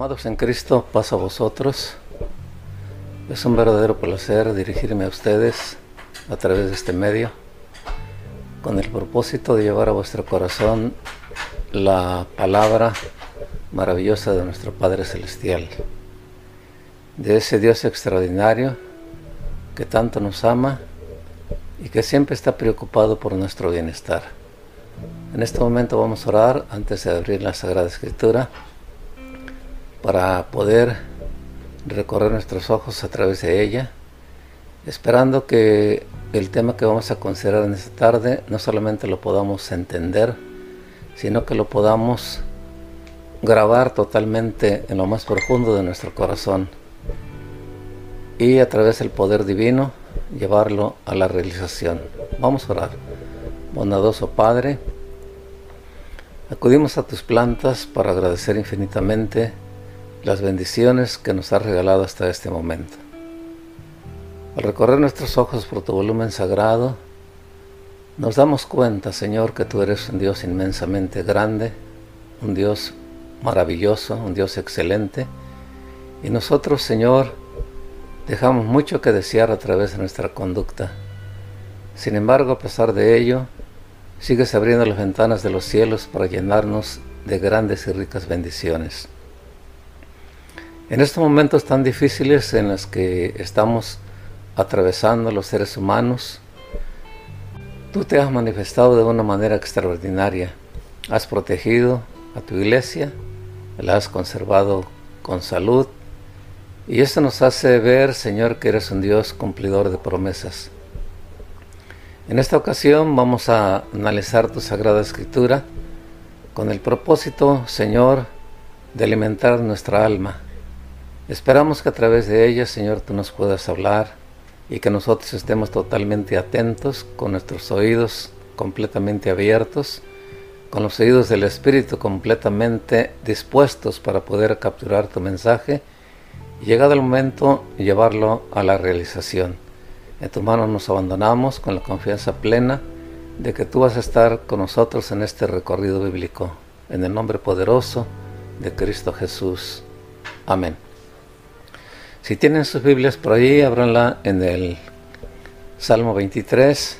Amados en Cristo, paz a vosotros. Es un verdadero placer dirigirme a ustedes a través de este medio con el propósito de llevar a vuestro corazón la palabra maravillosa de nuestro Padre Celestial, de ese Dios extraordinario que tanto nos ama y que siempre está preocupado por nuestro bienestar. En este momento vamos a orar antes de abrir la Sagrada Escritura para poder recorrer nuestros ojos a través de ella, esperando que el tema que vamos a considerar en esta tarde no solamente lo podamos entender, sino que lo podamos grabar totalmente en lo más profundo de nuestro corazón y a través del poder divino llevarlo a la realización. Vamos a orar. Bondadoso Padre, acudimos a tus plantas para agradecer infinitamente las bendiciones que nos has regalado hasta este momento. Al recorrer nuestros ojos por tu volumen sagrado, nos damos cuenta, Señor, que tú eres un Dios inmensamente grande, un Dios maravilloso, un Dios excelente, y nosotros, Señor, dejamos mucho que desear a través de nuestra conducta. Sin embargo, a pesar de ello, sigues abriendo las ventanas de los cielos para llenarnos de grandes y ricas bendiciones. En estos momentos tan difíciles en los que estamos atravesando los seres humanos, tú te has manifestado de una manera extraordinaria. Has protegido a tu iglesia, la has conservado con salud, y esto nos hace ver, Señor, que eres un Dios cumplidor de promesas. En esta ocasión vamos a analizar tu Sagrada Escritura con el propósito, Señor, de alimentar nuestra alma Esperamos que a través de ella, Señor, tú nos puedas hablar y que nosotros estemos totalmente atentos, con nuestros oídos completamente abiertos, con los oídos del Espíritu completamente dispuestos para poder capturar tu mensaje y llegado el momento llevarlo a la realización. En tus manos nos abandonamos con la confianza plena de que tú vas a estar con nosotros en este recorrido bíblico. En el nombre poderoso de Cristo Jesús. Amén. Si tienen sus Biblias por ahí, ábranla en el Salmo 23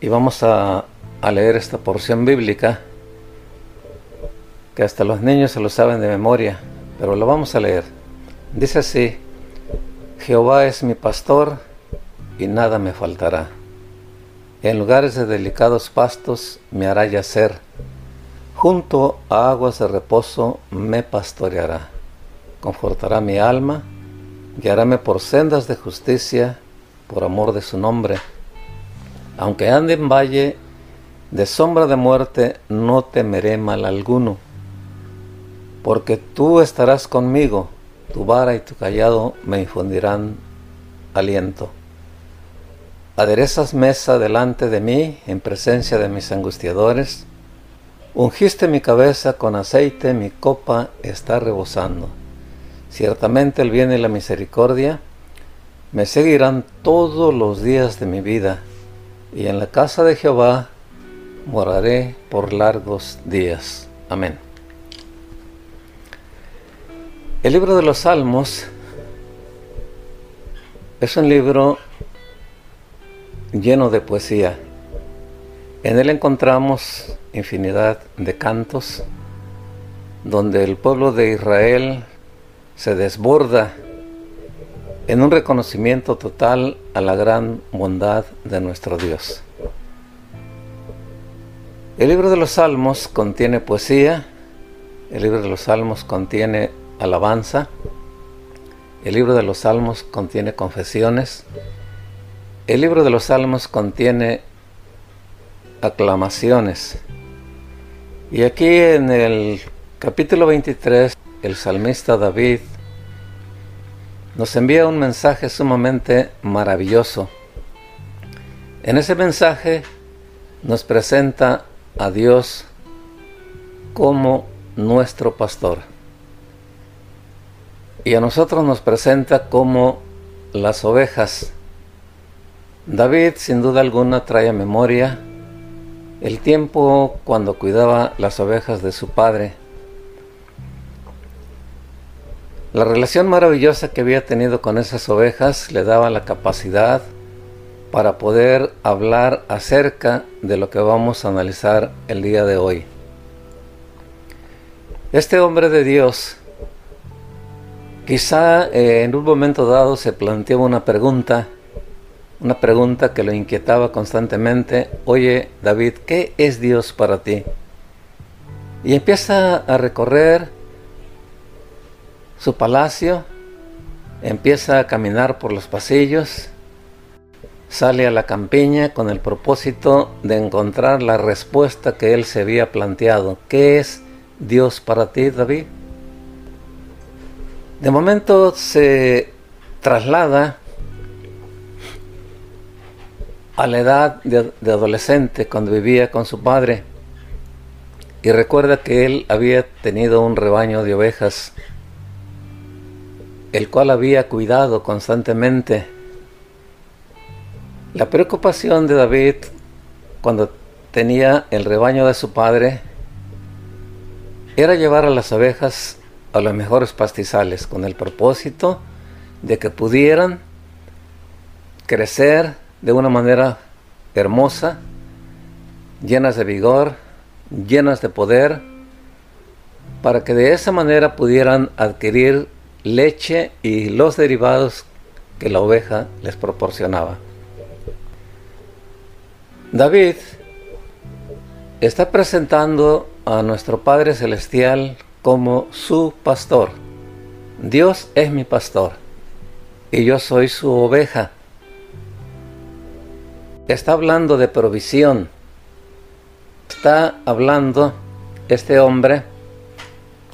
y vamos a, a, leer esta porción bíblica que hasta los niños se lo saben de memoria, pero lo vamos a leer. Dice así, Jehová es mi pastor y nada me faltará. En lugares de delicados pastos me hará yacer, junto a aguas de reposo me pastoreará, confortará mi alma guiaráme por sendas de justicia, por amor de su nombre. Aunque ande en valle de sombra de muerte, no temeré mal alguno, porque tú estarás conmigo, tu vara y tu callado me infundirán aliento. Aderezas mesa delante de mí en presencia de mis angustiadores, ungiste mi cabeza con aceite, mi copa está rebosando. Ciertamente el bien y la misericordia me seguirán todos los días de mi vida, y en la casa de Jehová moraré por largos días. Amén. El libro de los Salmos es un libro lleno de poesía. En él encontramos infinidad de cantos donde el pueblo de Israel se desborda en un reconocimiento total a la gran bondad de nuestro Dios. El libro de los Salmos contiene poesía, el libro de los Salmos contiene alabanza, el libro de los Salmos contiene confesiones, el libro de los Salmos contiene aclamaciones. Y aquí en el capítulo 23 el salmista David nos envía un mensaje sumamente maravilloso. En ese mensaje nos presenta a Dios como nuestro pastor. Y a nosotros nos presenta como las ovejas. David sin duda alguna trae a memoria el tiempo cuando cuidaba las ovejas de su padre La relación maravillosa que había tenido con esas ovejas le daba la capacidad para poder hablar acerca de lo que vamos a analizar el día de hoy. Este hombre de Dios quizá eh, en un momento dado se planteó una pregunta, una pregunta que lo inquietaba constantemente, oye David, ¿qué es Dios para ti? Y empieza a recorrer su palacio, empieza a caminar por los pasillos, sale a la campiña con el propósito de encontrar la respuesta que él se había planteado. ¿Qué es Dios para ti, David? De momento se traslada a la edad de, adolescente cuando vivía con su padre y recuerda que él había tenido un rebaño de ovejas el cual había cuidado constantemente. La preocupación de David cuando tenía el rebaño de su padre era llevar a las ovejas a los mejores pastizales con el propósito de que pudieran crecer de una manera hermosa, llenas de vigor, llenas de poder, para que de esa manera pudieran adquirir leche y los derivados que la oveja les proporcionaba. David está presentando a nuestro Padre Celestial como su pastor. Dios es mi pastor y yo soy su oveja. Está hablando de provisión. Está hablando este hombre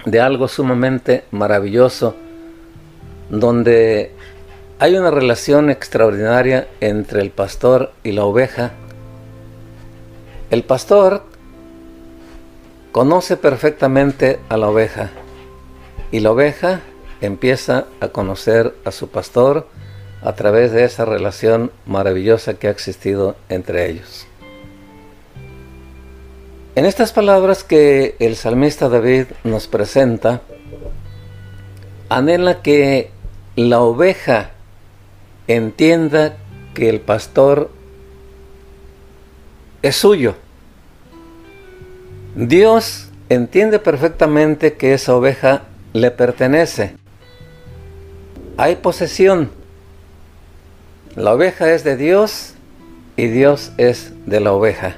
de algo sumamente maravilloso, donde hay una relación extraordinaria entre el pastor y la oveja. El pastor conoce perfectamente a la oveja y la oveja empieza a conocer a su pastor a través de esa relación maravillosa que ha existido entre ellos. En estas palabras que el salmista David nos presenta, anhela que la oveja entienda que el pastor es suyo Dios entiende perfectamente que esa oveja le pertenece. Hay posesión. La oveja es de Dios y Dios es de la oveja.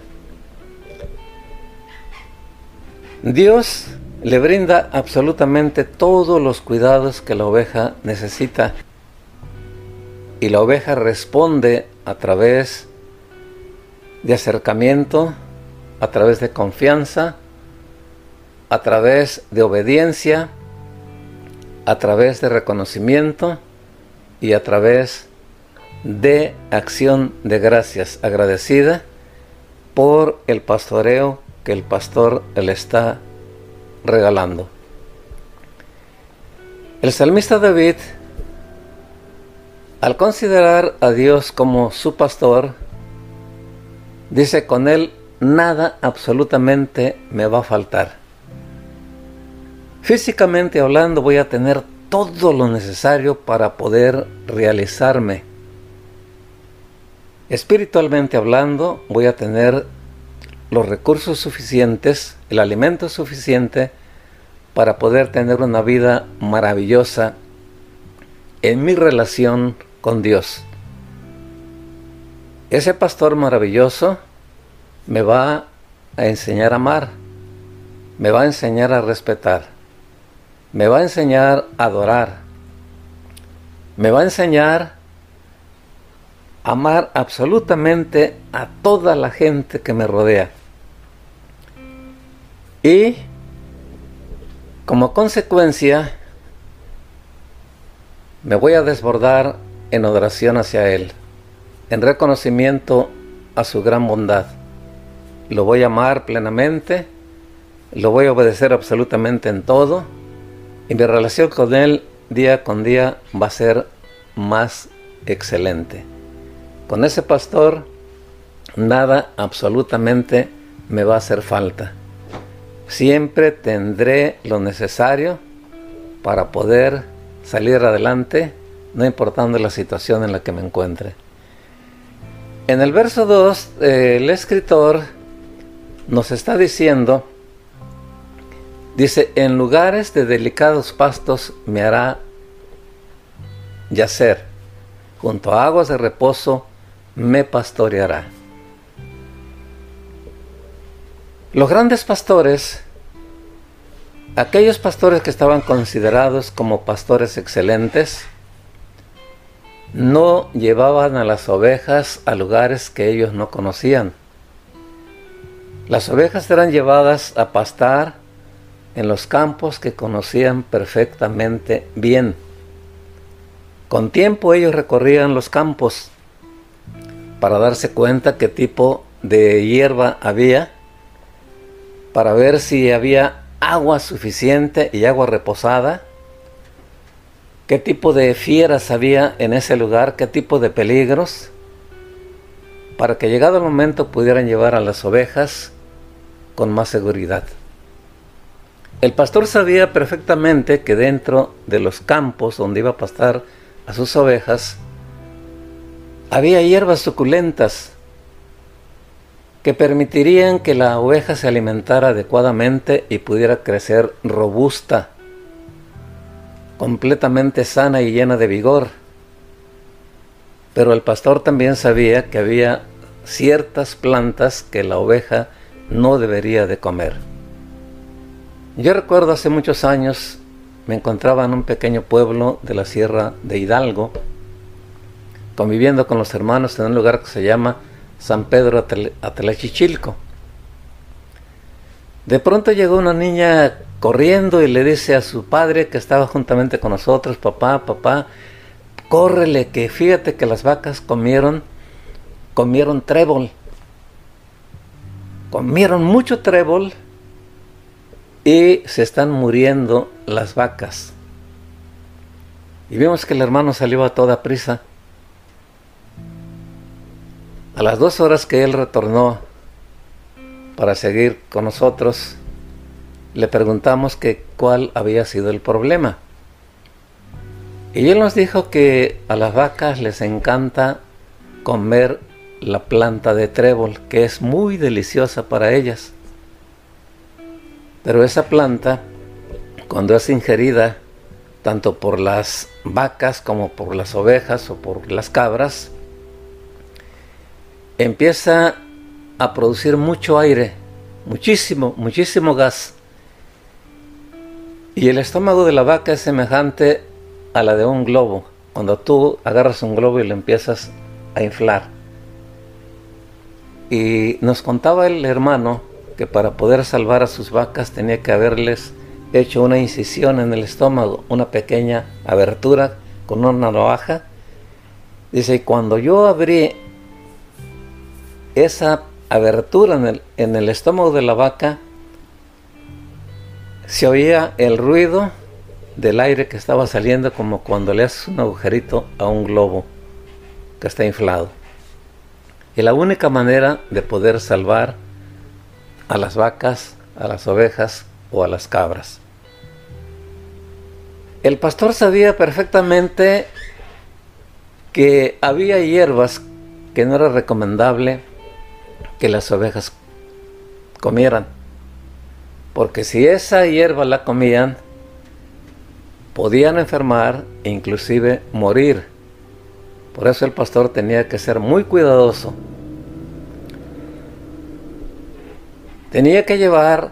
Dios le brinda absolutamente todos los cuidados que la oveja necesita. Y la oveja responde a través de acercamiento, a través de confianza, a través de obediencia, a través de reconocimiento y a través de acción de gracias agradecida por el pastoreo que el pastor le está regalando. El salmista David, al considerar a Dios como su pastor, dice con él nada absolutamente me va a faltar. Físicamente hablando voy a tener todo lo necesario para poder realizarme. Espiritualmente hablando voy a tener los recursos suficientes, el alimento suficiente para poder tener una vida maravillosa en mi relación con Dios. Ese pastor maravilloso me va a enseñar a amar, me va a enseñar a respetar, me va a enseñar a adorar, me va a enseñar amar absolutamente a toda la gente que me rodea. Y como consecuencia, me voy a desbordar en adoración hacia Él, en reconocimiento a su gran bondad lo voy a amar plenamente, lo voy a obedecer absolutamente en todo y mi relación con Él día con día va a ser más excelente. Con ese pastor nada absolutamente me va a hacer falta. Siempre tendré lo necesario para poder salir adelante, no importando la situación en la que me encuentre. En el verso 2, eh, el escritor nos está diciendo, dice, en lugares de delicados pastos me hará yacer, junto a aguas de reposo me pastoreará. Los grandes pastores, aquellos pastores que estaban considerados como pastores excelentes, no llevaban a las ovejas a lugares que ellos no conocían. Las ovejas eran llevadas a pastar en los campos que conocían perfectamente bien. Con tiempo ellos recorrían los campos para darse cuenta qué tipo de hierba había, para ver si había agua suficiente y agua reposada, qué tipo de fieras había en ese lugar, qué tipo de peligros, para que llegado el momento pudieran llevar a las ovejas con más seguridad. El pastor sabía perfectamente que dentro de los campos donde iba a pastar a sus ovejas, había hierbas suculentas que permitirían que la oveja se alimentara adecuadamente y pudiera crecer robusta, completamente sana y llena de vigor. Pero el pastor también sabía que había ciertas plantas que la oveja no debería de comer. Yo recuerdo hace muchos años me encontraba en un pequeño pueblo de la Sierra de Hidalgo, conviviendo con los hermanos en un lugar que se llama San Pedro Atlachichilco. De pronto llegó una niña corriendo y le dice a su padre que estaba juntamente con nosotros, papá, papá, córrele, que fíjate que las vacas comieron, comieron trébol comieron mucho trébol y se están muriendo las vacas. Y vimos que el hermano salió a toda prisa. A las dos horas que él retornó para seguir con nosotros, le preguntamos que cuál había sido el problema. Y él nos dijo que a las vacas les encanta comer la planta de trébol, que es muy deliciosa para ellas. Pero esa planta, cuando es ingerida tanto por las vacas como por las ovejas o por las cabras, empieza a producir mucho aire, muchísimo, muchísimo gas. Y el estómago de la vaca es semejante a la de un globo, cuando tú agarras un globo y lo empiezas a inflar. Y nos contaba el hermano que para poder salvar a sus vacas tenía que haberles hecho una incisión en el estómago, una pequeña abertura con una navaja. Dice, cuando yo abrí esa abertura en el, estómago de la vaca, se oía el ruido del aire que estaba saliendo como cuando le haces un agujerito a un globo que está inflado. Y la única manera de poder salvar a las vacas, a las ovejas o a las cabras. El pastor sabía perfectamente que había hierbas que no era recomendable que las ovejas comieran. Porque si esa hierba la comían, podían enfermar e inclusive morir. Por eso el pastor tenía que ser muy cuidadoso. Tenía que llevar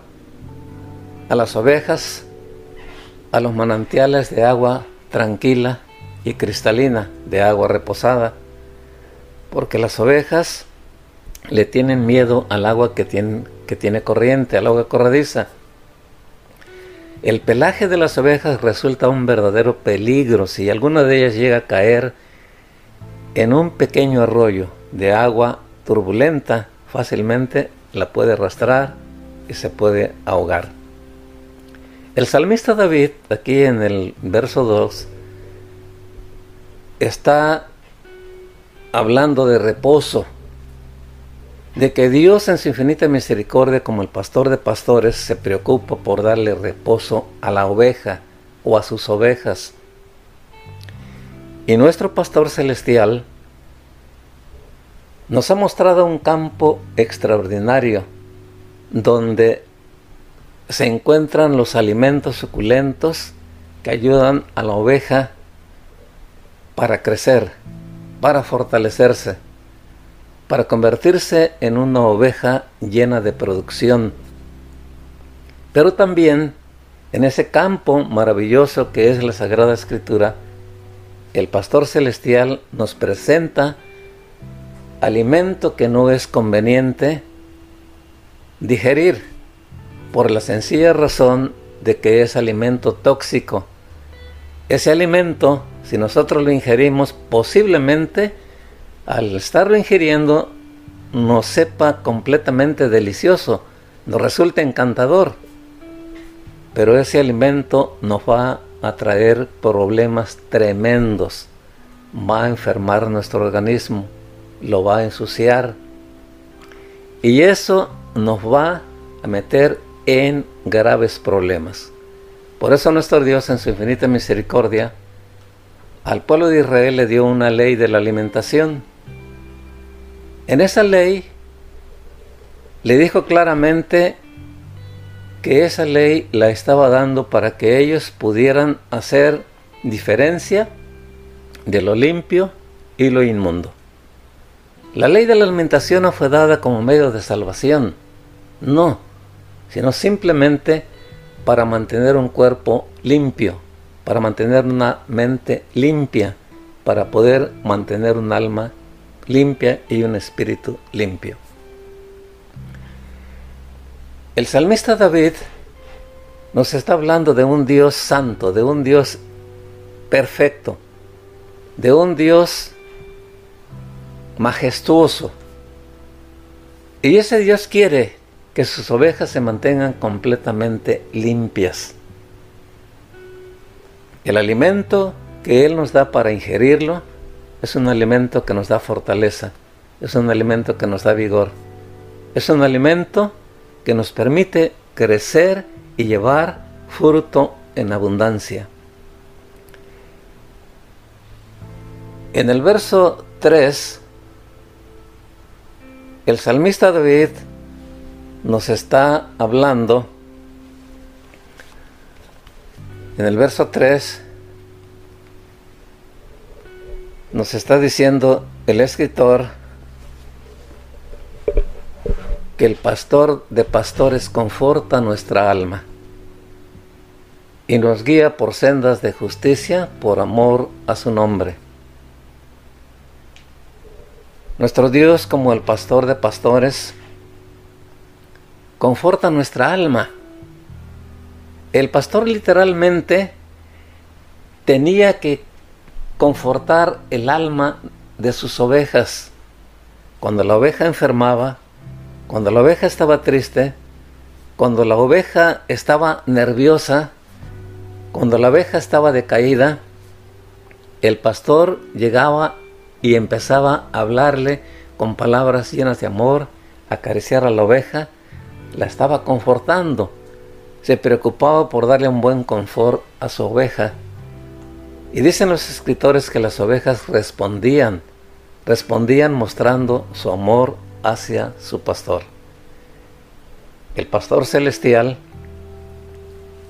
a las ovejas a los manantiales de agua tranquila y cristalina, de agua reposada, porque las ovejas le tienen miedo al agua que tiene, que tiene corriente, al agua corrediza. El pelaje de las ovejas resulta un verdadero peligro si alguna de ellas llega a caer en un pequeño arroyo de agua turbulenta, fácilmente la puede arrastrar y se puede ahogar. El salmista David, aquí en el verso 2, está hablando de reposo, de que Dios en su infinita misericordia, como el pastor de pastores, se preocupa por darle reposo a la oveja o a sus ovejas. Y nuestro pastor celestial nos ha mostrado un campo extraordinario donde se encuentran los alimentos suculentos que ayudan a la oveja para crecer, para fortalecerse, para convertirse en una oveja llena de producción. Pero también en ese campo maravilloso que es la Sagrada Escritura, el Pastor Celestial nos presenta alimento que no es conveniente digerir por la sencilla razón de que es alimento tóxico. Ese alimento, si nosotros lo ingerimos, posiblemente al estarlo ingiriendo nos sepa completamente delicioso, nos resulta encantador, pero ese alimento nos va a traer problemas tremendos, va a enfermar nuestro organismo, lo va a ensuciar y eso nos va a meter en graves problemas. Por eso nuestro Dios en su infinita misericordia al pueblo de Israel le dio una ley de la alimentación. En esa ley le dijo claramente que esa ley la estaba dando para que ellos pudieran hacer diferencia de lo limpio y lo inmundo. La ley de la alimentación no fue dada como medio de salvación, no, sino simplemente para mantener un cuerpo limpio, para mantener una mente limpia, para poder mantener un alma limpia y un espíritu limpio. El salmista David nos está hablando de un Dios santo, de un Dios perfecto, de un Dios majestuoso. Y ese Dios quiere que sus ovejas se mantengan completamente limpias. El alimento que Él nos da para ingerirlo es un alimento que nos da fortaleza, es un alimento que nos da vigor, es un alimento que nos permite crecer y llevar fruto en abundancia. En el verso 3 el salmista David nos está hablando en el verso 3, nos está diciendo el escritor que el pastor de pastores conforta nuestra alma y nos guía por sendas de justicia por amor a su nombre. Nuestro Dios, como el pastor de pastores, conforta nuestra alma. El pastor literalmente tenía que confortar el alma de sus ovejas. Cuando la oveja enfermaba, cuando la oveja estaba triste, cuando la oveja estaba nerviosa, cuando la oveja estaba decaída, el pastor llegaba y empezaba a hablarle con palabras llenas de amor, acariciar a la oveja, la estaba confortando. Se preocupaba por darle un buen confort a su oveja. Y dicen los escritores que las ovejas respondían, respondían mostrando su amor hacia su pastor. El pastor celestial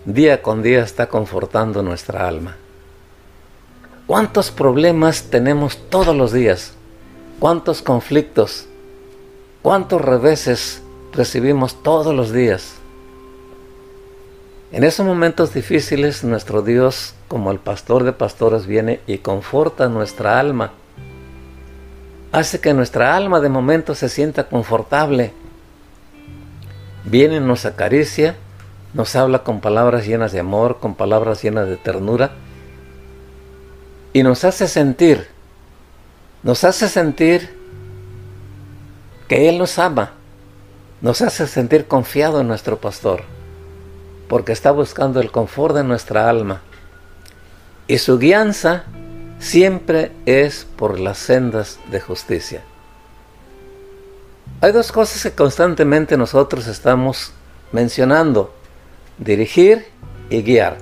día con día está confortando nuestra alma. ¿Cuántos problemas tenemos todos los días? ¿Cuántos conflictos? ¿Cuántos reveses recibimos todos los días? En esos momentos difíciles nuestro Dios, como el pastor de pastores, viene y conforta nuestra alma. Hace que nuestra alma de momento se sienta confortable. Viene, nos acaricia, nos habla con palabras llenas de amor, con palabras llenas de ternura y nos hace sentir, nos hace sentir que Él nos ama, nos hace sentir confiado en nuestro pastor, porque está buscando el confort de nuestra alma. Y su guianza siempre es por las sendas de justicia. Hay dos cosas que constantemente nosotros estamos mencionando, dirigir y guiar.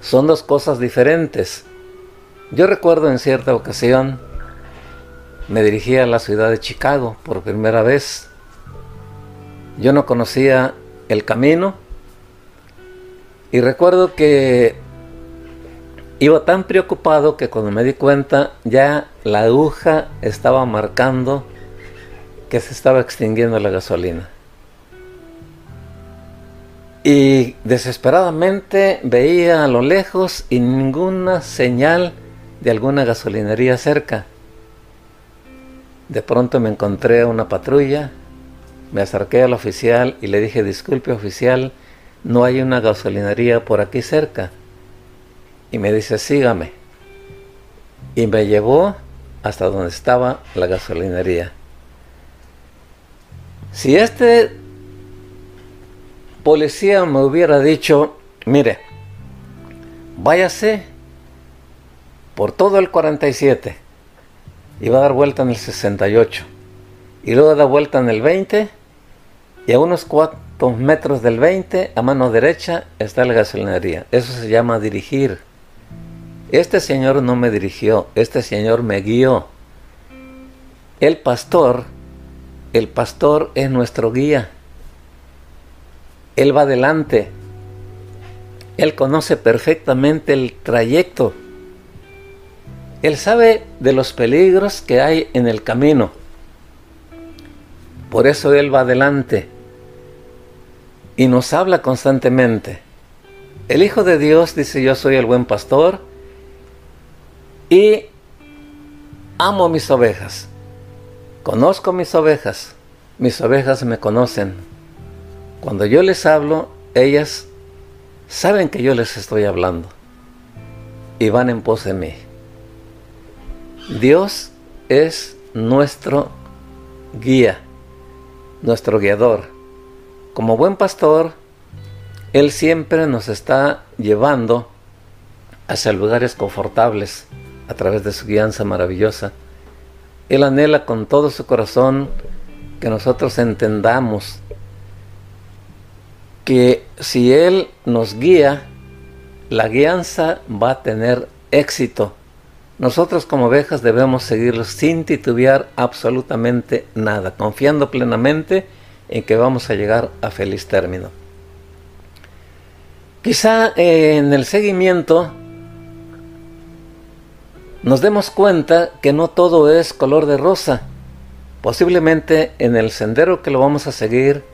Son dos cosas diferentes. Yo recuerdo en cierta ocasión, me dirigí a la ciudad de Chicago por primera vez. Yo no conocía el camino y recuerdo que iba tan preocupado que cuando me di cuenta ya la aguja estaba marcando que se estaba extinguiendo la gasolina. Y desesperadamente veía a lo lejos y ninguna señal de alguna gasolinería cerca. De pronto me encontré a una patrulla, me acerqué al oficial y le dije, disculpe oficial, no hay una gasolinería por aquí cerca. Y me dice, sígame. Y me llevó hasta donde estaba la gasolinería. Si este policía me hubiera dicho, mire, váyase por todo el 47 y va a dar vuelta en el 68 y luego da vuelta en el 20 y a unos cuantos metros del 20 a mano derecha está la gasolinería. Eso se llama dirigir. Este señor no me dirigió, este señor me guió. El pastor, el pastor es nuestro guía. Él va adelante. Él conoce perfectamente el trayecto. Él sabe de los peligros que hay en el camino. Por eso Él va adelante y nos habla constantemente. El Hijo de Dios dice yo soy el buen pastor y amo mis ovejas. Conozco mis ovejas. Mis ovejas me conocen. Cuando yo les hablo, ellas saben que yo les estoy hablando y van en pos de mí. Dios es nuestro guía, nuestro guiador. Como buen pastor, Él siempre nos está llevando hacia lugares confortables a través de su guianza maravillosa. Él anhela con todo su corazón que nosotros entendamos que si Él nos guía, la guianza va a tener éxito. Nosotros como ovejas debemos seguirlo sin titubear absolutamente nada, confiando plenamente en que vamos a llegar a feliz término. Quizá en el seguimiento nos demos cuenta que no todo es color de rosa. Posiblemente en el sendero que lo vamos a seguir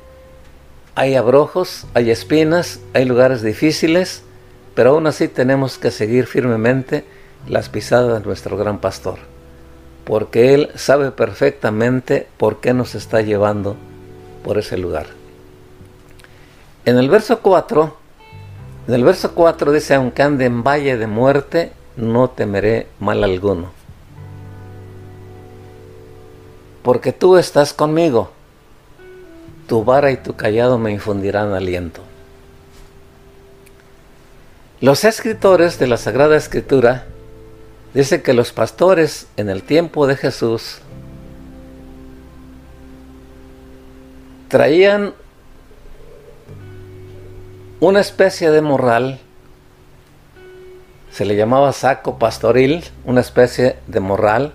hay abrojos, hay espinas, hay lugares difíciles, pero aún así tenemos que seguir firmemente las pisadas de nuestro gran pastor, porque Él sabe perfectamente por qué nos está llevando por ese lugar. En el verso 4, en el verso 4 dice, aunque ande en valle de muerte, no temeré mal alguno. Porque tú estás conmigo, tu vara y tu callado me infundirán aliento. Los escritores de la Sagrada Escritura dicen que los pastores en el tiempo de Jesús traían una especie de morral se le llamaba saco pastoril, una especie de morral.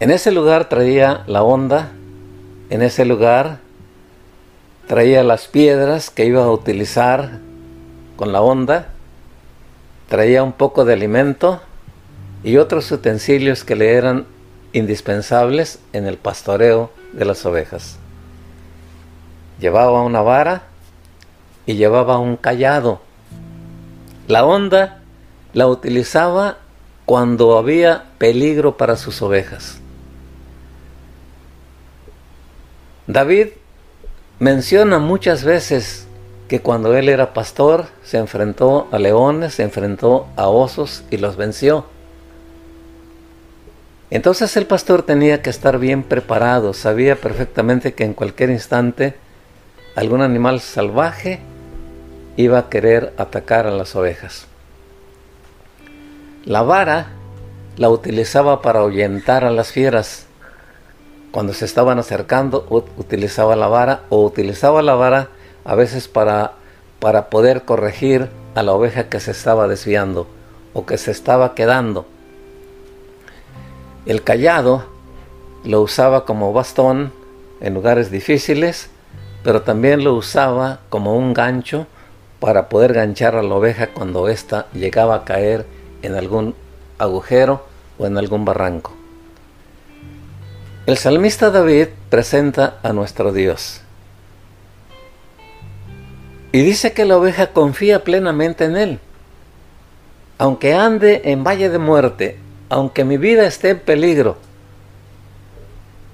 En ese lugar traía la onda, en ese lugar traía las piedras que iba a utilizar con la onda, traía un poco de alimento y otros utensilios que le eran indispensables en el pastoreo de las ovejas. Llevaba una vara y llevaba un callado la onda la utilizaba cuando había peligro para sus ovejas. David menciona muchas veces que cuando él era pastor se enfrentó a leones, se enfrentó a osos y los venció. Entonces el pastor tenía que estar bien preparado, sabía perfectamente que en cualquier instante algún animal salvaje iba a querer atacar a las ovejas. La vara la utilizaba para ahuyentar a las fieras. Cuando se estaban acercando, utilizaba la vara o utilizaba la vara a veces para, para poder corregir a la oveja que se estaba desviando o que se estaba quedando. El callado lo usaba como bastón en lugares difíciles, pero también lo usaba como un gancho para poder ganchar a la oveja cuando ésta llegaba a caer en algún agujero o en algún barranco. El salmista David presenta a nuestro Dios y dice que la oveja confía plenamente en Él. Aunque ande en valle de muerte, aunque mi vida esté en peligro,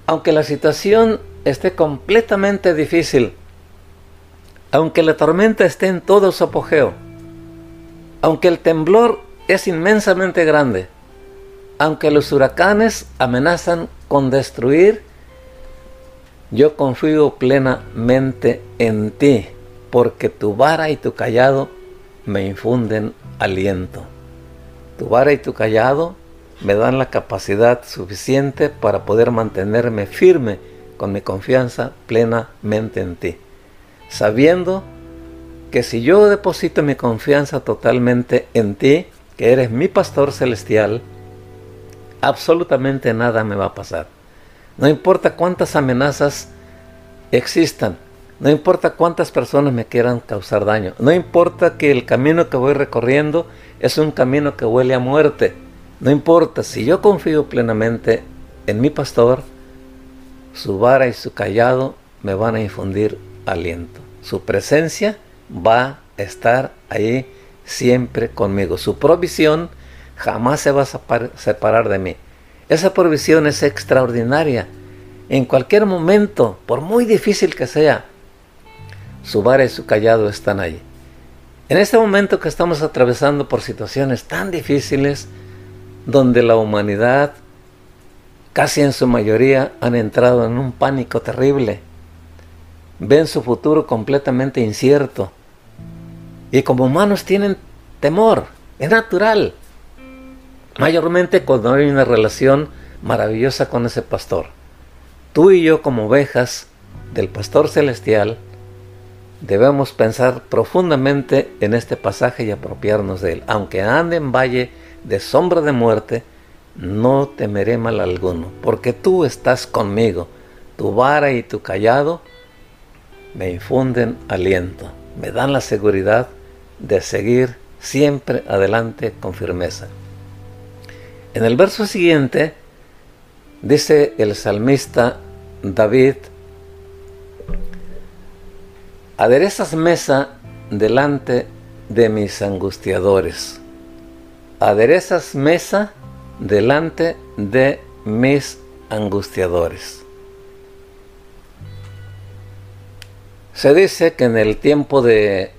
aunque la situación esté completamente difícil, aunque la tormenta esté en todo su apogeo, aunque el temblor es inmensamente grande, aunque los huracanes amenazan con destruir, yo confío plenamente en ti, porque tu vara y tu callado me infunden aliento. Tu vara y tu callado me dan la capacidad suficiente para poder mantenerme firme con mi confianza plenamente en ti, sabiendo que si yo deposito mi confianza totalmente en ti, que eres mi pastor celestial, absolutamente nada me va a pasar. No importa cuántas amenazas existan, no importa cuántas personas me quieran causar daño, no importa que el camino que voy recorriendo es un camino que huele a muerte, no importa, si yo confío plenamente en mi pastor, su vara y su callado me van a infundir aliento. Su presencia va a estar ahí siempre conmigo. Su provisión jamás se va a separar de mí. Esa provisión es extraordinaria. En cualquier momento, por muy difícil que sea, su vara y su callado están ahí. En este momento que estamos atravesando por situaciones tan difíciles, donde la humanidad, casi en su mayoría, han entrado en un pánico terrible, ven su futuro completamente incierto, y como humanos tienen temor, es natural. Mayormente cuando hay una relación maravillosa con ese pastor. Tú y yo como ovejas del pastor celestial debemos pensar profundamente en este pasaje y apropiarnos de él. Aunque ande en valle de sombra de muerte, no temeré mal alguno, porque tú estás conmigo. Tu vara y tu callado me infunden aliento, me dan la seguridad de seguir siempre adelante con firmeza. En el verso siguiente dice el salmista David, aderezas mesa delante de mis angustiadores. Aderezas mesa delante de mis angustiadores. Se dice que en el tiempo de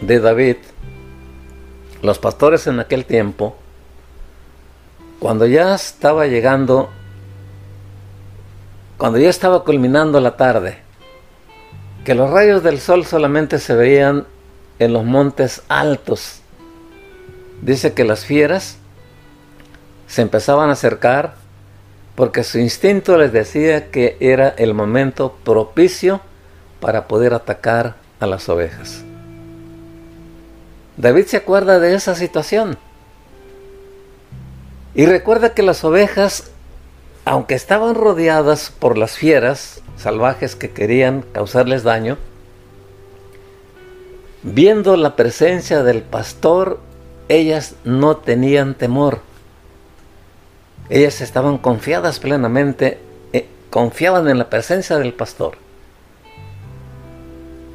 de David, los pastores en aquel tiempo, cuando ya estaba llegando, cuando ya estaba culminando la tarde, que los rayos del sol solamente se veían en los montes altos. Dice que las fieras se empezaban a acercar porque su instinto les decía que era el momento propicio para poder atacar a las ovejas. David se acuerda de esa situación. Y recuerda que las ovejas, aunque estaban rodeadas por las fieras salvajes que querían causarles daño, viendo la presencia del pastor, ellas no tenían temor. Ellas estaban confiadas plenamente, eh, confiaban en la presencia del pastor.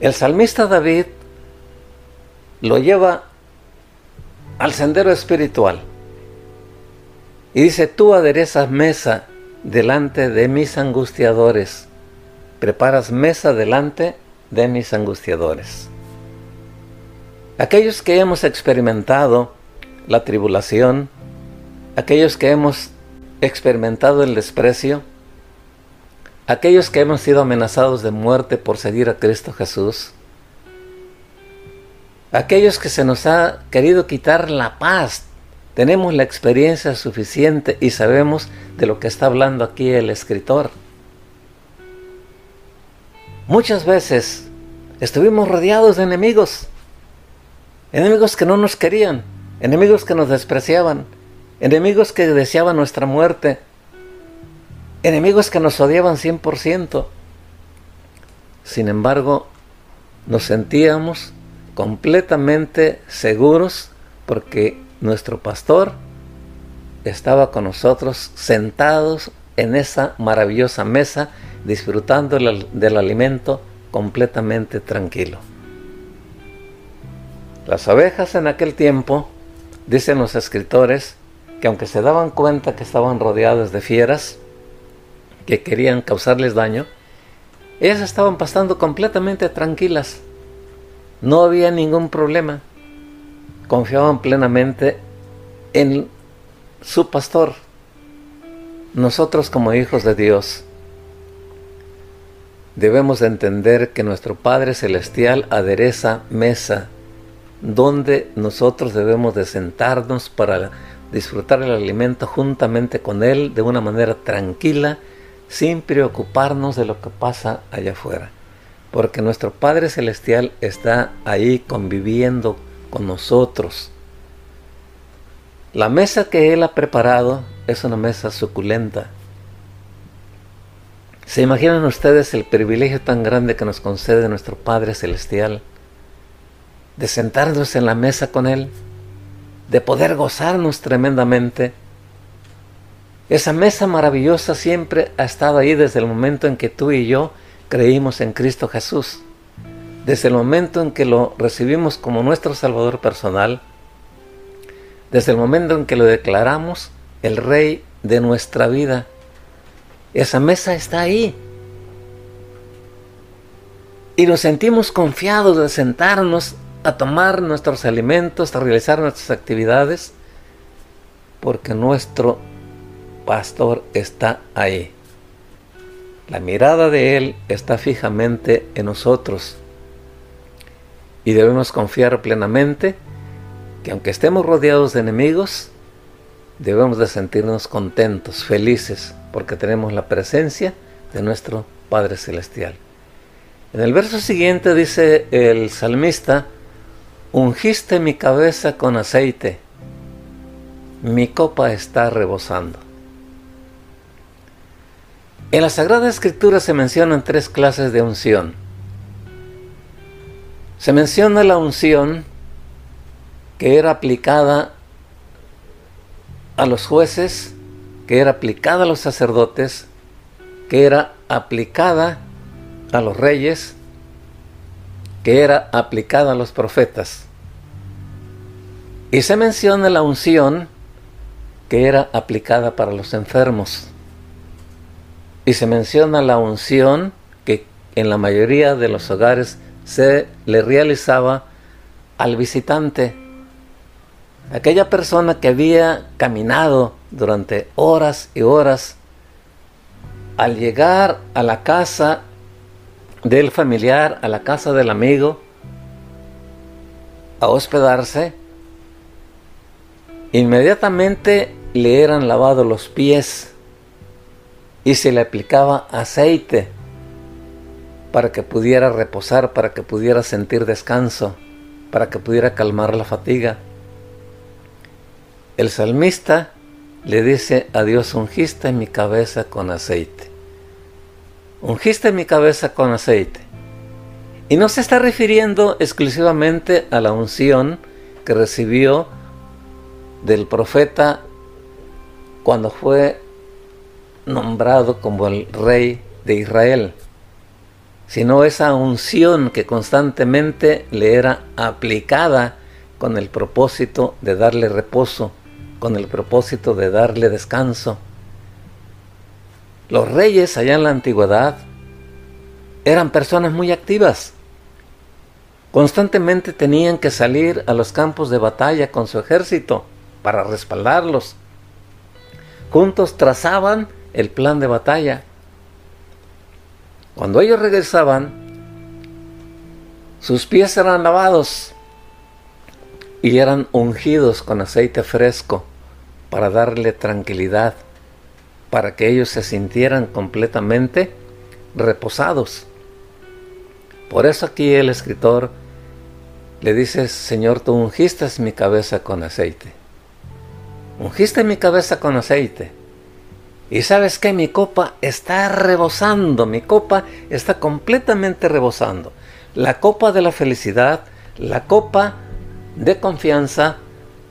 El salmista David lo lleva al sendero espiritual. Y dice, tú aderezas mesa delante de mis angustiadores, preparas mesa delante de mis angustiadores. Aquellos que hemos experimentado la tribulación, aquellos que hemos experimentado el desprecio, aquellos que hemos sido amenazados de muerte por seguir a Cristo Jesús, aquellos que se nos ha querido quitar la paz, tenemos la experiencia suficiente y sabemos de lo que está hablando aquí el escritor. Muchas veces estuvimos rodeados de enemigos, enemigos que no nos querían, enemigos que nos despreciaban, enemigos que deseaban nuestra muerte, enemigos que nos odiaban 100%. Sin embargo, nos sentíamos completamente seguros porque nuestro pastor estaba con nosotros sentados en esa maravillosa mesa disfrutando del alimento completamente tranquilo. Las ovejas en aquel tiempo, dicen los escritores, que aunque se daban cuenta que estaban rodeadas de fieras que querían causarles daño, ellas estaban pasando completamente tranquilas. No había ningún problema. Confiaban plenamente en su pastor. Nosotros como hijos de Dios debemos entender que nuestro Padre Celestial adereza mesa donde nosotros debemos de sentarnos para disfrutar el alimento juntamente con Él de una manera tranquila, sin preocuparnos de lo que pasa allá afuera. Porque nuestro Padre Celestial está ahí conviviendo con nosotros. La mesa que Él ha preparado es una mesa suculenta. ¿Se imaginan ustedes el privilegio tan grande que nos concede nuestro Padre Celestial? De sentarnos en la mesa con Él, de poder gozarnos tremendamente. Esa mesa maravillosa siempre ha estado ahí desde el momento en que tú y yo creímos en Cristo Jesús. Desde el momento en que lo recibimos como nuestro Salvador personal, desde el momento en que lo declaramos el Rey de nuestra vida esa mesa está ahí. Y nos sentimos confiados de sentarnos a tomar nuestros alimentos, a realizar nuestras actividades, porque nuestro pastor está ahí. La mirada de Él está fijamente en nosotros. Y debemos confiar plenamente que aunque estemos rodeados de enemigos, debemos de sentirnos contentos, felices, porque tenemos la presencia de nuestro Padre Celestial. En el verso siguiente dice el salmista, ungiste mi cabeza con aceite, mi copa está rebosando. En la Sagrada Escritura se mencionan tres clases de unción. Se menciona la unción que era aplicada a los jueces, que era aplicada a los sacerdotes, que era aplicada a los reyes, que era aplicada a los profetas. Y se menciona la unción que era aplicada para los enfermos. Y se menciona la unción que en la mayoría de los hogares se le realizaba al visitante aquella persona que había caminado durante horas y horas, al llegar a la casa del familiar, a la casa del amigo, a hospedarse, inmediatamente le eran lavados los pies y se le aplicaba aceite para que pudiera reposar, para que pudiera sentir descanso, para que pudiera calmar la fatiga. El salmista le dice a Dios, ungiste mi cabeza con aceite. Ungiste mi cabeza con aceite. Y no se está refiriendo exclusivamente a la unción que recibió del profeta cuando fue nombrado como el rey de Israel, sino esa unción que constantemente le era aplicada con el propósito de darle reposo con el propósito de darle descanso. Los reyes allá en la antigüedad eran personas muy activas. Constantemente tenían que salir a los campos de batalla con su ejército para respaldarlos. Juntos trazaban el plan de batalla. Cuando ellos regresaban, sus pies eran lavados y eran ungidos con aceite fresco para darle tranquilidad, para que ellos se sintieran completamente reposados. Por eso aquí el escritor le dice, Señor, tú ungiste mi cabeza con aceite. Ungiste mi cabeza con aceite. Y sabes que mi copa está rebosando, mi copa está completamente rebosando. La copa de la felicidad, la copa de confianza,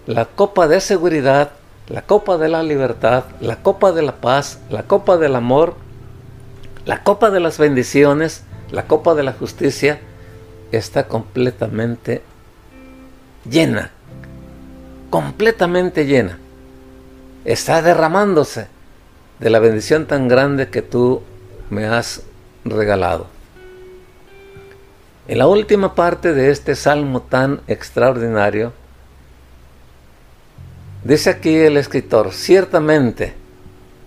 la copa de seguridad, la copa de la libertad, la copa de la paz, la copa del amor, la copa de las bendiciones, la copa de la justicia, está completamente llena, completamente llena. Está derramándose de la bendición tan grande que tú me has regalado. En la última parte de este salmo tan extraordinario, dice aquí el escritor, ciertamente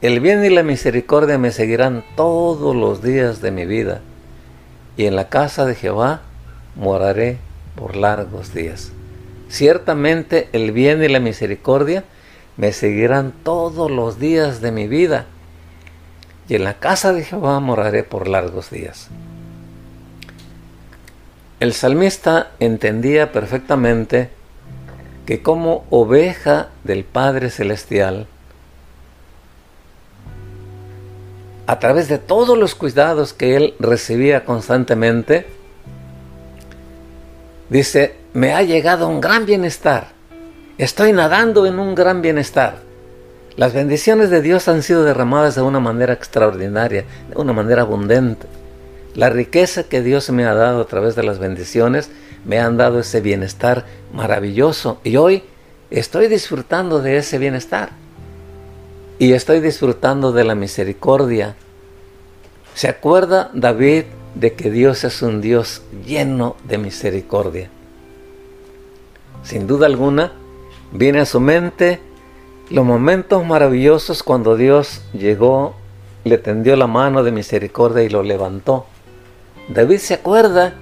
el bien y la misericordia me seguirán todos los días de mi vida, y en la casa de Jehová moraré por largos días. Ciertamente el bien y la misericordia me seguirán todos los días de mi vida, y en la casa de Jehová moraré por largos días. El salmista entendía perfectamente que como oveja del Padre Celestial, a través de todos los cuidados que él recibía constantemente, dice, me ha llegado un gran bienestar. Estoy nadando en un gran bienestar. Las bendiciones de Dios han sido derramadas de una manera extraordinaria, de una manera abundante. La riqueza que Dios me ha dado a través de las bendiciones me han dado ese bienestar maravilloso y hoy estoy disfrutando de ese bienestar y estoy disfrutando de la misericordia. ¿Se acuerda David de que Dios es un Dios lleno de misericordia? Sin duda alguna, viene a su mente los momentos maravillosos cuando Dios llegó, le tendió la mano de misericordia y lo levantó. David se acuerda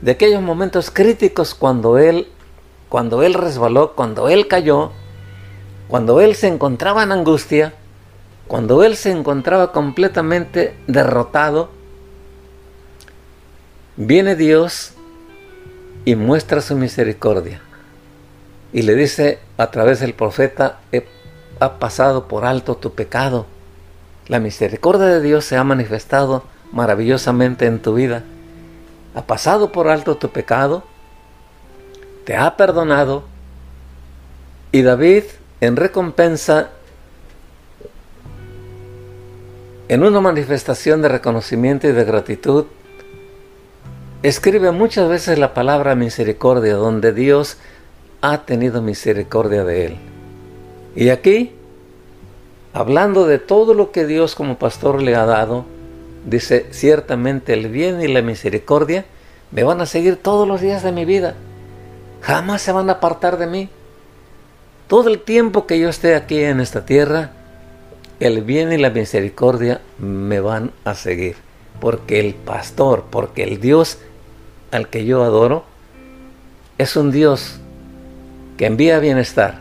de aquellos momentos críticos cuando él, cuando él resbaló, cuando él cayó, cuando él se encontraba en angustia, cuando él se encontraba completamente derrotado, viene Dios y muestra su misericordia. Y le dice a través del profeta, ha pasado por alto tu pecado. La misericordia de Dios se ha manifestado maravillosamente en tu vida. Ha pasado por alto tu pecado, te ha perdonado y David en recompensa en una manifestación de reconocimiento y de gratitud, escribe muchas veces la palabra misericordia, donde Dios ha tenido misericordia de él. Y aquí, hablando de todo lo que Dios como pastor le ha dado, dice, ciertamente el bien y la misericordia me van a seguir todos los días de mi vida. Jamás se van a apartar de mí. Todo el tiempo que yo esté aquí en esta tierra, el bien y la misericordia me van a seguir. Porque el pastor, porque el Dios al que yo adoro, es un Dios que envía bienestar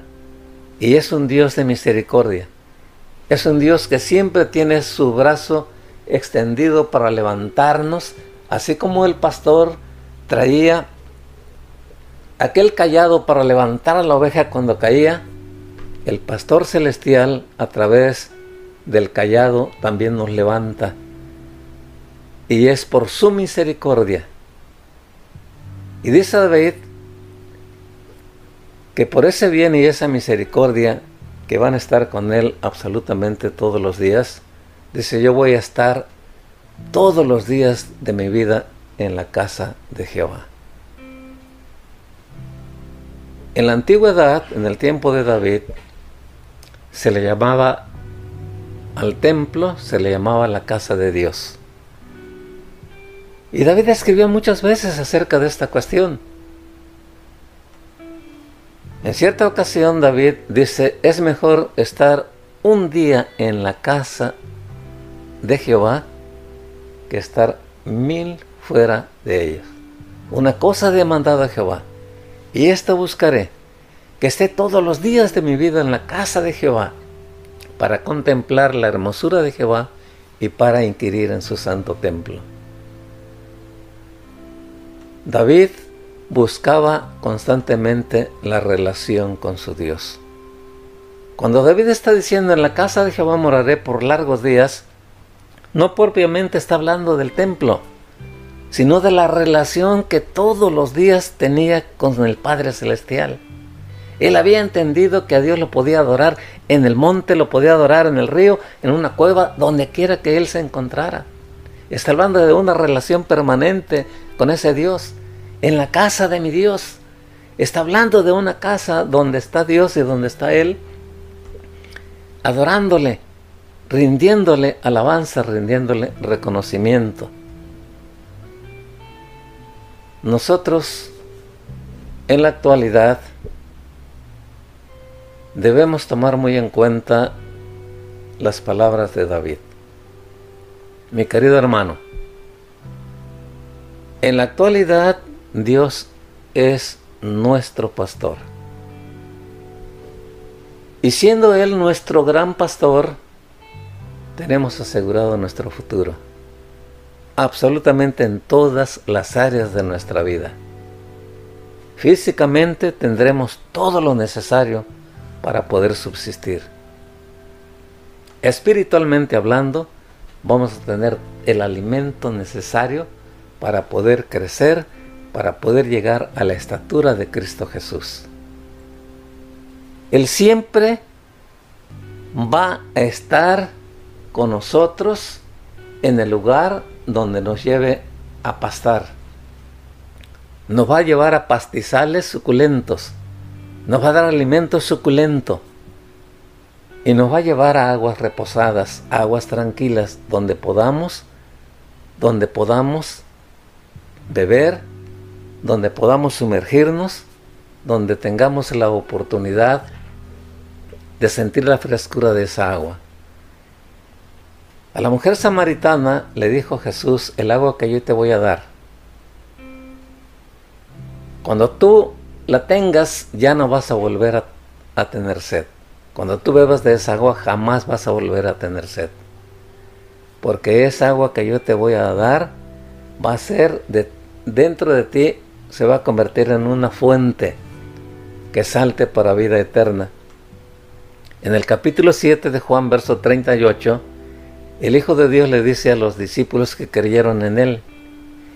y es un Dios de misericordia. Es un Dios que siempre tiene su brazo extendido para levantarnos, así como el pastor traía aquel callado para levantar a la oveja cuando caía, el pastor celestial a través del callado también nos levanta. Y es por su misericordia. Y dice David que por ese bien y esa misericordia que van a estar con Él absolutamente todos los días, dice yo voy a estar todos los días de mi vida en la casa de Jehová. En la antigüedad, en el tiempo de David, se le llamaba al templo se le llamaba la casa de Dios. Y David escribió muchas veces acerca de esta cuestión. En cierta ocasión David dice, es mejor estar un día en la casa de Jehová que estar mil fuera de ellos. Una cosa demandada a Jehová, y esta buscaré, que esté todos los días de mi vida en la casa de Jehová para contemplar la hermosura de Jehová y para inquirir en su santo templo. David buscaba constantemente la relación con su Dios. Cuando David está diciendo en la casa de Jehová moraré por largos días, no propiamente está hablando del templo, sino de la relación que todos los días tenía con el Padre Celestial. Él había entendido que a Dios lo podía adorar en el monte, lo podía adorar en el río, en una cueva, donde quiera que él se encontrara. Está hablando de una relación permanente con ese Dios, en la casa de mi Dios. Está hablando de una casa donde está Dios y donde está Él, adorándole, rindiéndole alabanza, rindiéndole reconocimiento. Nosotros, en la actualidad, debemos tomar muy en cuenta las palabras de David. Mi querido hermano, en la actualidad Dios es nuestro pastor. Y siendo Él nuestro gran pastor, tenemos asegurado nuestro futuro. Absolutamente en todas las áreas de nuestra vida. Físicamente tendremos todo lo necesario para poder subsistir. Espiritualmente hablando, vamos a tener el alimento necesario para poder crecer, para poder llegar a la estatura de Cristo Jesús. Él siempre va a estar con nosotros en el lugar donde nos lleve a pastar. Nos va a llevar a pastizales suculentos nos va a dar alimento suculento y nos va a llevar a aguas reposadas, aguas tranquilas, donde podamos, donde podamos beber, donde podamos sumergirnos, donde tengamos la oportunidad de sentir la frescura de esa agua. A la mujer samaritana le dijo Jesús, el agua que yo te voy a dar. Cuando tú la tengas, ya no vas a volver a, tener sed. Cuando tú bebas de esa agua, jamás vas a volver a tener sed. Porque esa agua que yo te voy a dar va a ser de, dentro de ti, se va a convertir en una fuente que salte para vida eterna. En el capítulo 7 de Juan, verso 38, el Hijo de Dios le dice a los discípulos que creyeron en Él,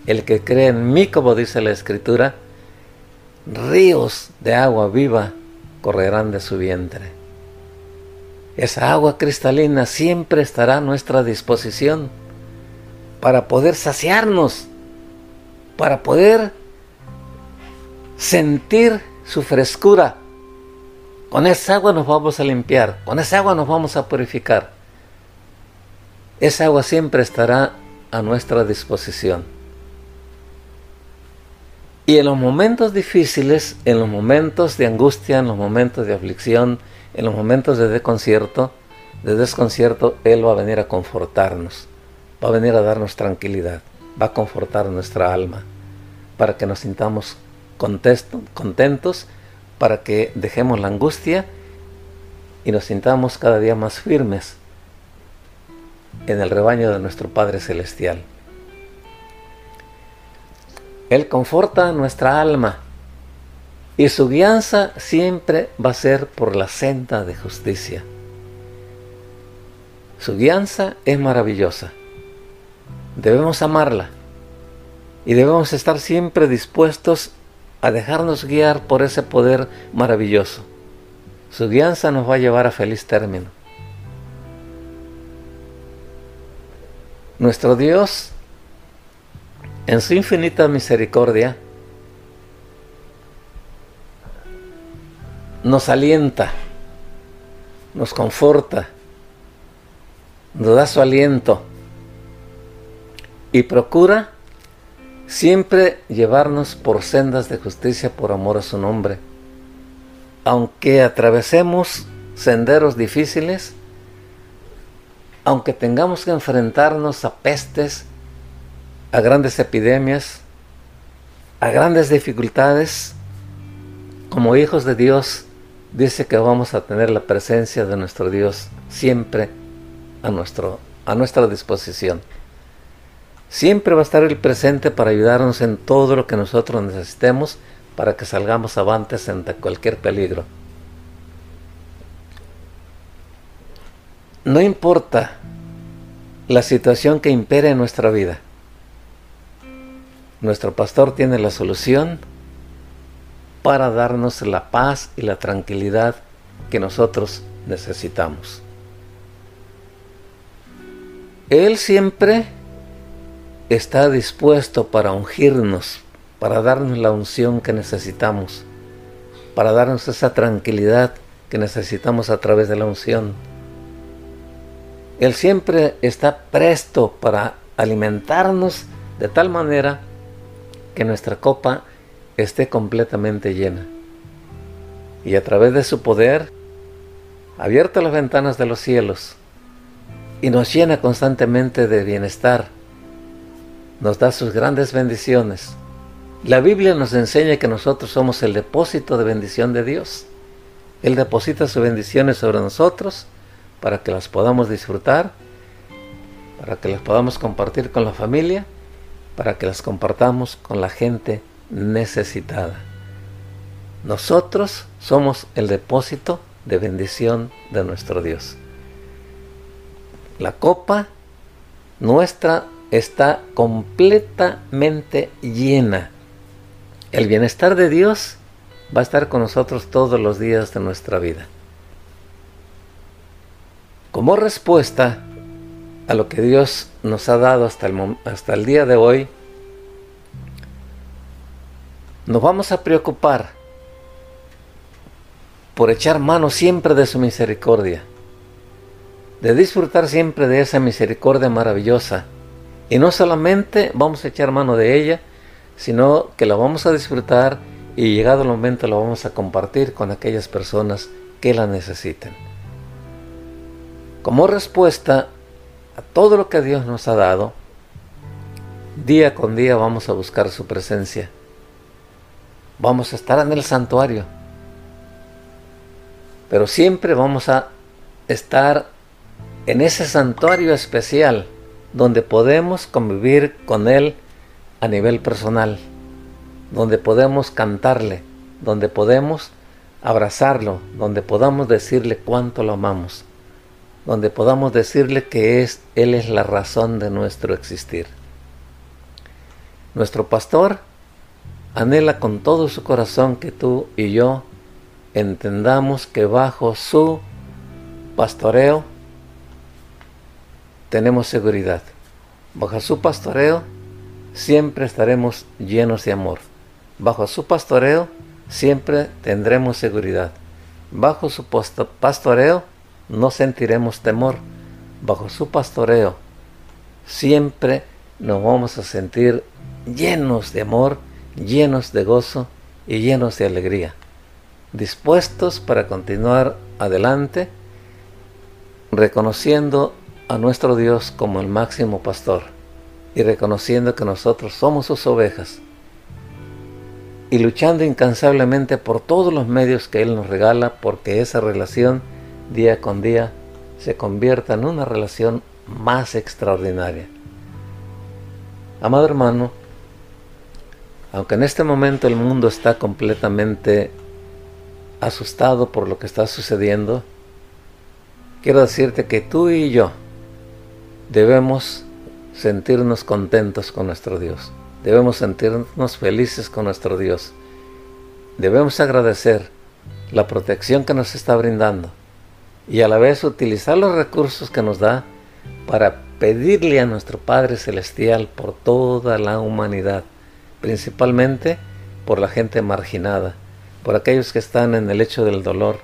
el que cree en mí, como dice la Escritura, ríos de agua viva correrán de su vientre. Esa agua cristalina siempre estará a nuestra disposición para poder saciarnos, para poder sentir su frescura. Con esa agua nos vamos a limpiar, con esa agua nos vamos a purificar. Esa agua siempre estará a nuestra disposición. Y en los momentos difíciles, en los momentos de angustia, en los momentos de aflicción, en los momentos de desconcierto, de desconcierto, Él va a venir a confortarnos, va a venir a darnos tranquilidad, va a confortar nuestra alma, para que nos sintamos contentos, para que dejemos la angustia y nos sintamos cada día más firmes en el rebaño de nuestro Padre Celestial. Él conforta nuestra alma y su guianza siempre va a ser por la senda de justicia. Su guianza es maravillosa. Debemos amarla y debemos estar siempre dispuestos a dejarnos guiar por ese poder maravilloso. Su guianza nos va a llevar a feliz término. Nuestro Dios en su infinita misericordia, nos alienta, nos conforta, nos da su aliento y procura siempre llevarnos por sendas de justicia por amor a su nombre. Aunque atravesemos senderos difíciles, aunque tengamos que enfrentarnos a pestes, a grandes epidemias, a grandes dificultades, como hijos de Dios, dice que vamos a tener la presencia de nuestro Dios siempre a, nuestro, a nuestra disposición. Siempre va a estar el presente para ayudarnos en todo lo que nosotros necesitemos para que salgamos avantes ante cualquier peligro. No importa la situación que impere en nuestra vida. Nuestro pastor tiene la solución para darnos la paz y la tranquilidad que nosotros necesitamos. Él siempre está dispuesto para ungirnos, para darnos la unción que necesitamos, para darnos esa tranquilidad que necesitamos a través de la unción. Él siempre está presto para alimentarnos de tal manera que nuestra copa esté completamente llena. Y a través de su poder, abierta las ventanas de los cielos y nos llena constantemente de bienestar, nos da sus grandes bendiciones. La Biblia nos enseña que nosotros somos el depósito de bendición de Dios. Él deposita sus bendiciones sobre nosotros para que las podamos disfrutar, para que las podamos compartir con la familia, para que las compartamos con la gente necesitada. Nosotros somos el depósito de bendición de nuestro Dios. La copa nuestra está completamente llena. El bienestar de Dios va a estar con nosotros todos los días de nuestra vida. Como respuesta a lo que Dios nos ha dado hasta el, hasta el día de hoy, nos vamos a preocupar por echar mano siempre de su misericordia, de disfrutar siempre de esa misericordia maravillosa. Y no solamente vamos a echar mano de ella, sino que la vamos a disfrutar y llegado el momento la vamos a compartir con aquellas personas que la necesiten. Como respuesta a todo lo que Dios nos ha dado, día con día vamos a buscar su presencia vamos a estar en el santuario. Pero siempre vamos a estar en ese santuario especial donde podemos convivir con Él a nivel personal, donde podemos cantarle, donde podemos abrazarlo, donde podamos decirle cuánto lo amamos, donde podamos decirle que es, Él es la razón de nuestro existir. Nuestro pastor anhela con todo su corazón que tú y yo entendamos que bajo su pastoreo tenemos seguridad. Bajo su pastoreo siempre estaremos llenos de amor. Bajo su pastoreo siempre tendremos seguridad. Bajo su pastoreo no sentiremos temor. Bajo su pastoreo siempre nos vamos a sentir llenos de amor llenos de gozo y llenos de alegría, dispuestos para continuar adelante, reconociendo a nuestro Dios como el máximo pastor y reconociendo que nosotros somos sus ovejas y luchando incansablemente por todos los medios que Él nos regala porque esa relación día con día se convierta en una relación más extraordinaria. Amado hermano, aunque en este momento el mundo está completamente asustado por lo que está sucediendo, quiero decirte que tú y yo debemos sentirnos contentos con nuestro Dios. Debemos sentirnos felices con nuestro Dios. Debemos agradecer la protección que nos está brindando y a la vez utilizar los recursos que nos da para pedirle a nuestro Padre Celestial por toda la humanidad principalmente por la gente marginada, por aquellos que están en el lecho del dolor,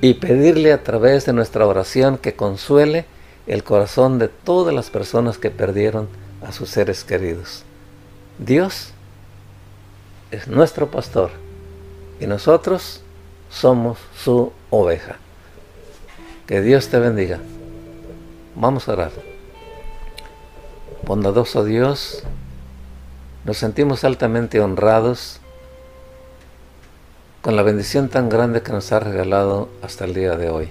y pedirle a través de nuestra oración que consuele el corazón de todas las personas que perdieron a sus seres queridos. Dios es nuestro pastor y nosotros somos su oveja. Que Dios te bendiga. Vamos a orar. Bondadoso Dios, nos sentimos altamente honrados con la bendición tan grande que nos ha regalado hasta el día de hoy.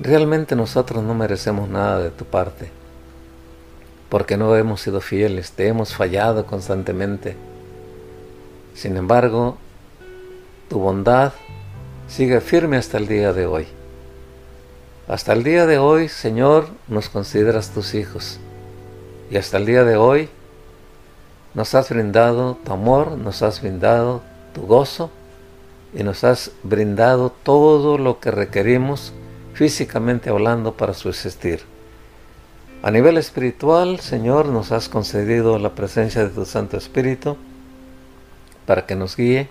Realmente nosotros no merecemos nada de tu parte, porque no hemos sido fieles, te hemos fallado constantemente. Sin embargo, tu bondad sigue firme hasta el día de hoy. Hasta el día de hoy, Señor, nos consideras tus hijos. Y hasta el día de hoy nos has brindado tu amor, nos has brindado tu gozo y nos has brindado todo lo que requerimos físicamente hablando para subsistir. A nivel espiritual, Señor, nos has concedido la presencia de tu Santo Espíritu para que nos guíe,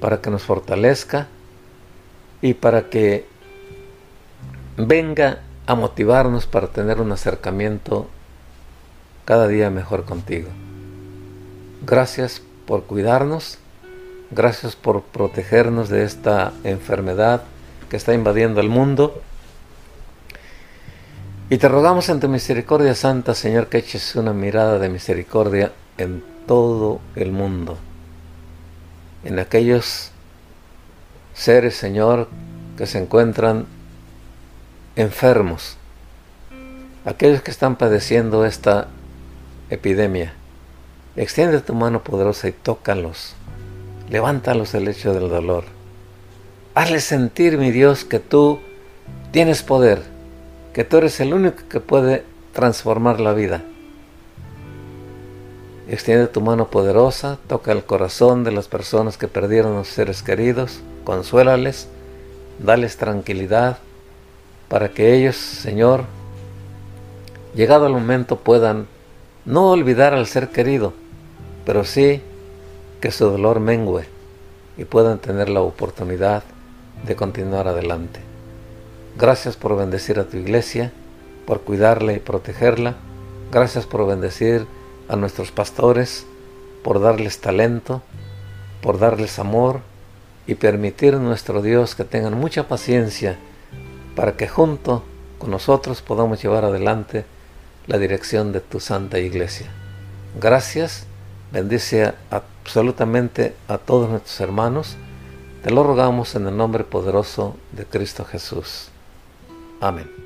para que nos fortalezca y para que venga a motivarnos para tener un acercamiento cada día mejor contigo. Gracias por cuidarnos, gracias por protegernos de esta enfermedad que está invadiendo el mundo. Y te rogamos en tu misericordia santa, Señor, que eches una mirada de misericordia en todo el mundo, en aquellos seres, Señor, que se encuentran enfermos, aquellos que están padeciendo esta epidemia. Extiende tu mano poderosa y tócalos. Levántalos el hecho del dolor. Hazles sentir, mi Dios, que tú tienes poder, que tú eres el único que puede transformar la vida. Extiende tu mano poderosa, toca el corazón de las personas que perdieron a sus seres queridos, consuélales, dales tranquilidad, para que ellos, Señor, llegado el momento puedan no olvidar al ser querido, pero sí que su dolor mengue y puedan tener la oportunidad de continuar adelante. Gracias por bendecir a tu iglesia, por cuidarla y protegerla. Gracias por bendecir a nuestros pastores, por darles talento, por darles amor y permitir a nuestro Dios que tengan mucha paciencia para que junto con nosotros podamos llevar adelante la dirección de tu santa iglesia. Gracias, bendice absolutamente a todos nuestros hermanos. Te lo rogamos en el nombre poderoso de Cristo Jesús. Amén.